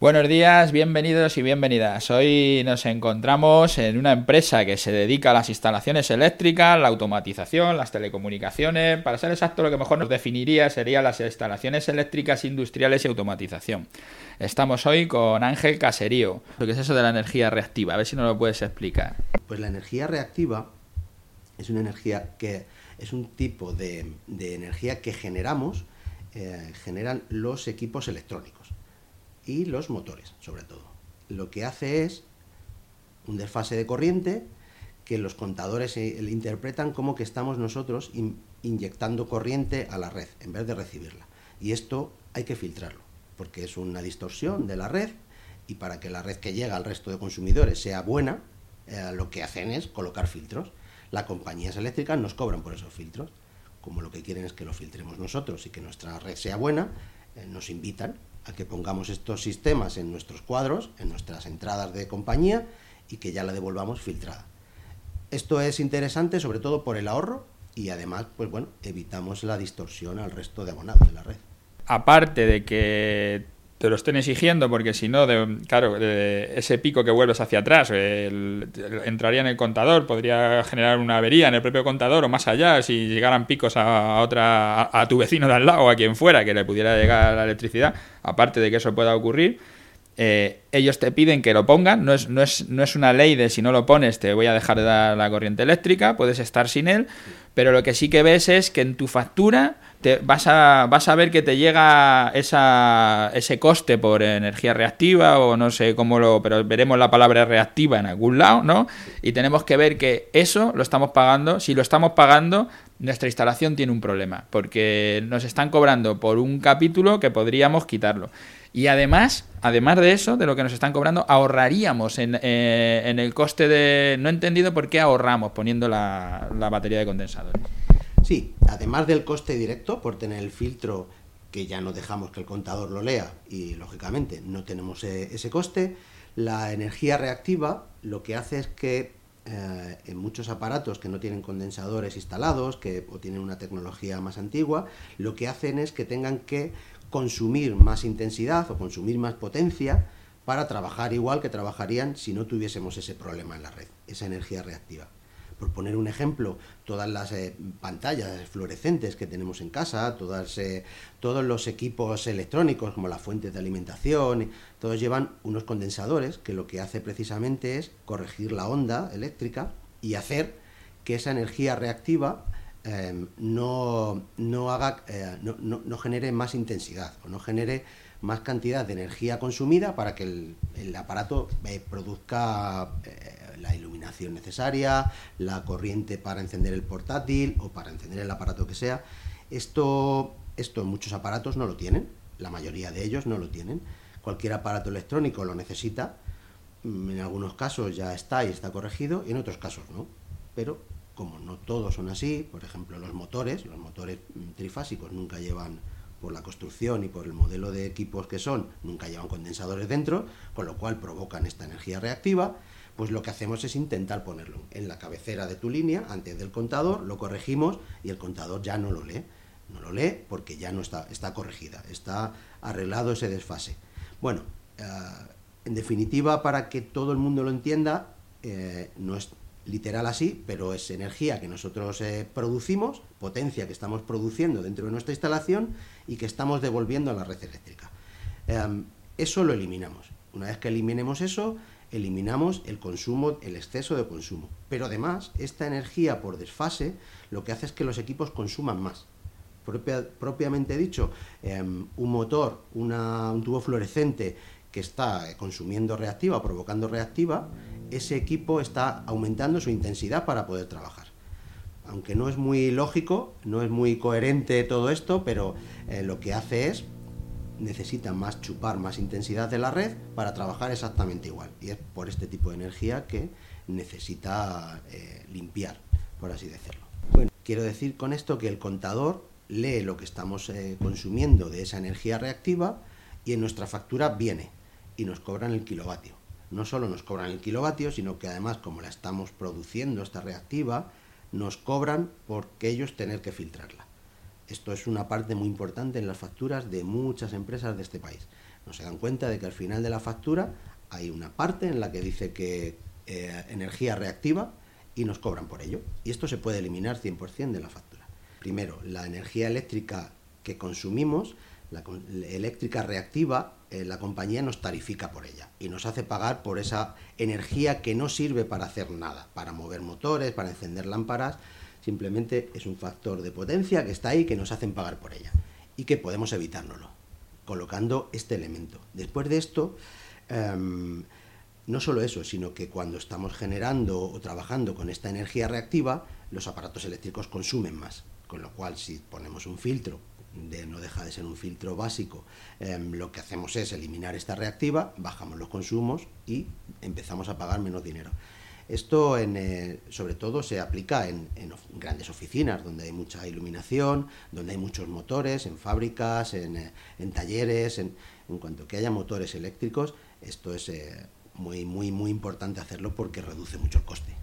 Buenos días, bienvenidos y bienvenidas. Hoy nos encontramos en una empresa que se dedica a las instalaciones eléctricas, la automatización, las telecomunicaciones. Para ser exacto, lo que mejor nos definiría serían las instalaciones eléctricas industriales y automatización. Estamos hoy con Ángel Caserío. ¿Qué es eso de la energía reactiva? A ver si nos lo puedes explicar. Pues la energía reactiva es una energía que es un tipo de, energía que generamos, eh, generan los equipos electrónicos y los motores, sobre todo. Lo que hace es un desfase de corriente que los contadores le interpretan como que estamos nosotros inyectando corriente a la red en vez de recibirla. Y esto hay que filtrarlo, porque es una distorsión de la red y para que la red que llega al resto de consumidores sea buena, eh, lo que hacen es colocar filtros. Las compañías eléctricas nos cobran por esos filtros. Como lo que quieren es que lo filtremos nosotros y que nuestra red sea buena, eh, nos invitan a que pongamos estos sistemas en nuestros cuadros, en nuestras entradas de compañía y que ya la devolvamos filtrada. Esto es interesante sobre todo por el ahorro y además, pues bueno, evitamos la distorsión al resto de abonados de la red. Aparte de que te lo estén exigiendo, porque si no, claro, ese pico que vuelves hacia atrás entraría en el contador, podría generar una avería en el propio contador o más allá, si llegaran picos a, otra, a, tu vecino de al lado o a quien fuera que le pudiera llegar la electricidad, aparte de que eso pueda ocurrir. Eh, ellos te piden que lo pongan, no es, no, es, no es una ley de si no lo pones te voy a dejar de dar la corriente eléctrica, puedes estar sin él, pero lo que sí que ves es que en tu factura te, vas, a, vas a ver que te llega esa, ese coste por energía reactiva o no sé cómo lo, pero veremos la palabra reactiva en algún lado, ¿no? Y tenemos que ver que eso lo estamos pagando, si lo estamos pagando, nuestra instalación tiene un problema, porque nos están cobrando por un capítulo que podríamos quitarlo. Y además, además de eso, de lo que nos están cobrando, ahorraríamos en, eh, en el coste de... No he entendido por qué ahorramos poniendo la, batería de condensador. Sí, además del coste directo por tener el filtro que ya no dejamos que el contador lo lea y lógicamente no tenemos e, ese coste, la energía reactiva lo que hace es que eh, en muchos aparatos que no tienen condensadores instalados que, o tienen una tecnología más antigua, lo que hacen es que tengan que consumir más intensidad o consumir más potencia para trabajar igual que trabajarían si no tuviésemos ese problema en la red, esa energía reactiva. Por poner un ejemplo, todas las eh, pantallas fluorescentes que tenemos en casa, eh, todos los equipos electrónicos como las fuentes de alimentación, todos llevan unos condensadores que lo que hace precisamente es corregir la onda eléctrica y hacer que esa energía reactiva Em, no, no, haga, eh, no, no, genere más intensidad o no genere más cantidad de energía consumida para que el, aparato produzca la iluminación necesaria, la corriente para encender el portátil o para encender el aparato que sea. Esto, muchos aparatos no lo tienen, la mayoría de ellos no lo tienen. Cualquier aparato electrónico lo necesita, mm, en algunos casos ya está y está corregido, y en otros casos no. Pero como no todos son así, por ejemplo los motores, los motores trifásicos nunca llevan, por la construcción y por el modelo de equipos que son, nunca llevan condensadores dentro, con lo cual provocan esta energía reactiva, pues lo que hacemos es intentar ponerlo en la cabecera de tu línea, antes del contador, lo corregimos y el contador ya no lo lee. No lo lee porque ya no está, está corregida, está arreglado ese desfase. Bueno, eh, en definitiva, para que todo el mundo lo entienda, eh, no es literal así, pero es energía que nosotros eh, producimos, potencia que estamos produciendo dentro de nuestra instalación y que estamos devolviendo a la red eléctrica. Em, eso lo eliminamos. Una vez que eliminemos eso, eliminamos el consumo, el exceso de consumo. Pero además, esta energía por desfase lo que hace es que los equipos consuman más. propiamente dicho, em, un motor, un tubo fluorescente que está consumiendo reactiva, provocando reactiva, ese equipo está aumentando su intensidad para poder trabajar. Aunque no es muy lógico, no es muy coherente todo esto, pero eh, lo que hace es necesita más chupar más intensidad de la red para trabajar exactamente igual. Y es por este tipo de energía que necesita eh, limpiar, por así decirlo. Bueno, quiero decir con esto que el contador lee lo que estamos eh, consumiendo de esa energía reactiva y en nuestra factura viene y nos cobran el kilovatio no solo nos cobran el kilovatio, sino que además, como la estamos produciendo, esta reactiva, nos cobran por ellos tener que filtrarla. Esto es una parte muy importante en las facturas de muchas empresas de este país. No se dan cuenta de que al final de la factura hay una parte en la que dice que eh, energía reactiva y nos cobran por ello. Y esto se puede eliminar 100% de la factura. Primero, la energía eléctrica que consumimos, la eléctrica reactiva, eh, la compañía nos tarifica por ella y nos hace pagar por esa energía que no sirve para hacer nada, para mover motores, para encender lámparas, simplemente es un factor de potencia que está ahí que nos hacen pagar por ella y que podemos evitárnoslo colocando este elemento. Después de esto, em, no solo eso, sino que cuando estamos generando o trabajando con esta energía reactiva, los aparatos eléctricos consumen más. Con lo cual, si ponemos un filtro, de, no deja de ser un filtro básico, em, lo que hacemos es eliminar esta reactiva, bajamos los consumos y empezamos a pagar menos dinero. Esto, en, eh, sobre todo, se aplica en, grandes oficinas, donde hay mucha iluminación, donde hay muchos motores, en fábricas, en, eh, talleres. En, cuanto que haya motores eléctricos, esto es eh, muy, muy, muy importante hacerlo porque reduce mucho el coste.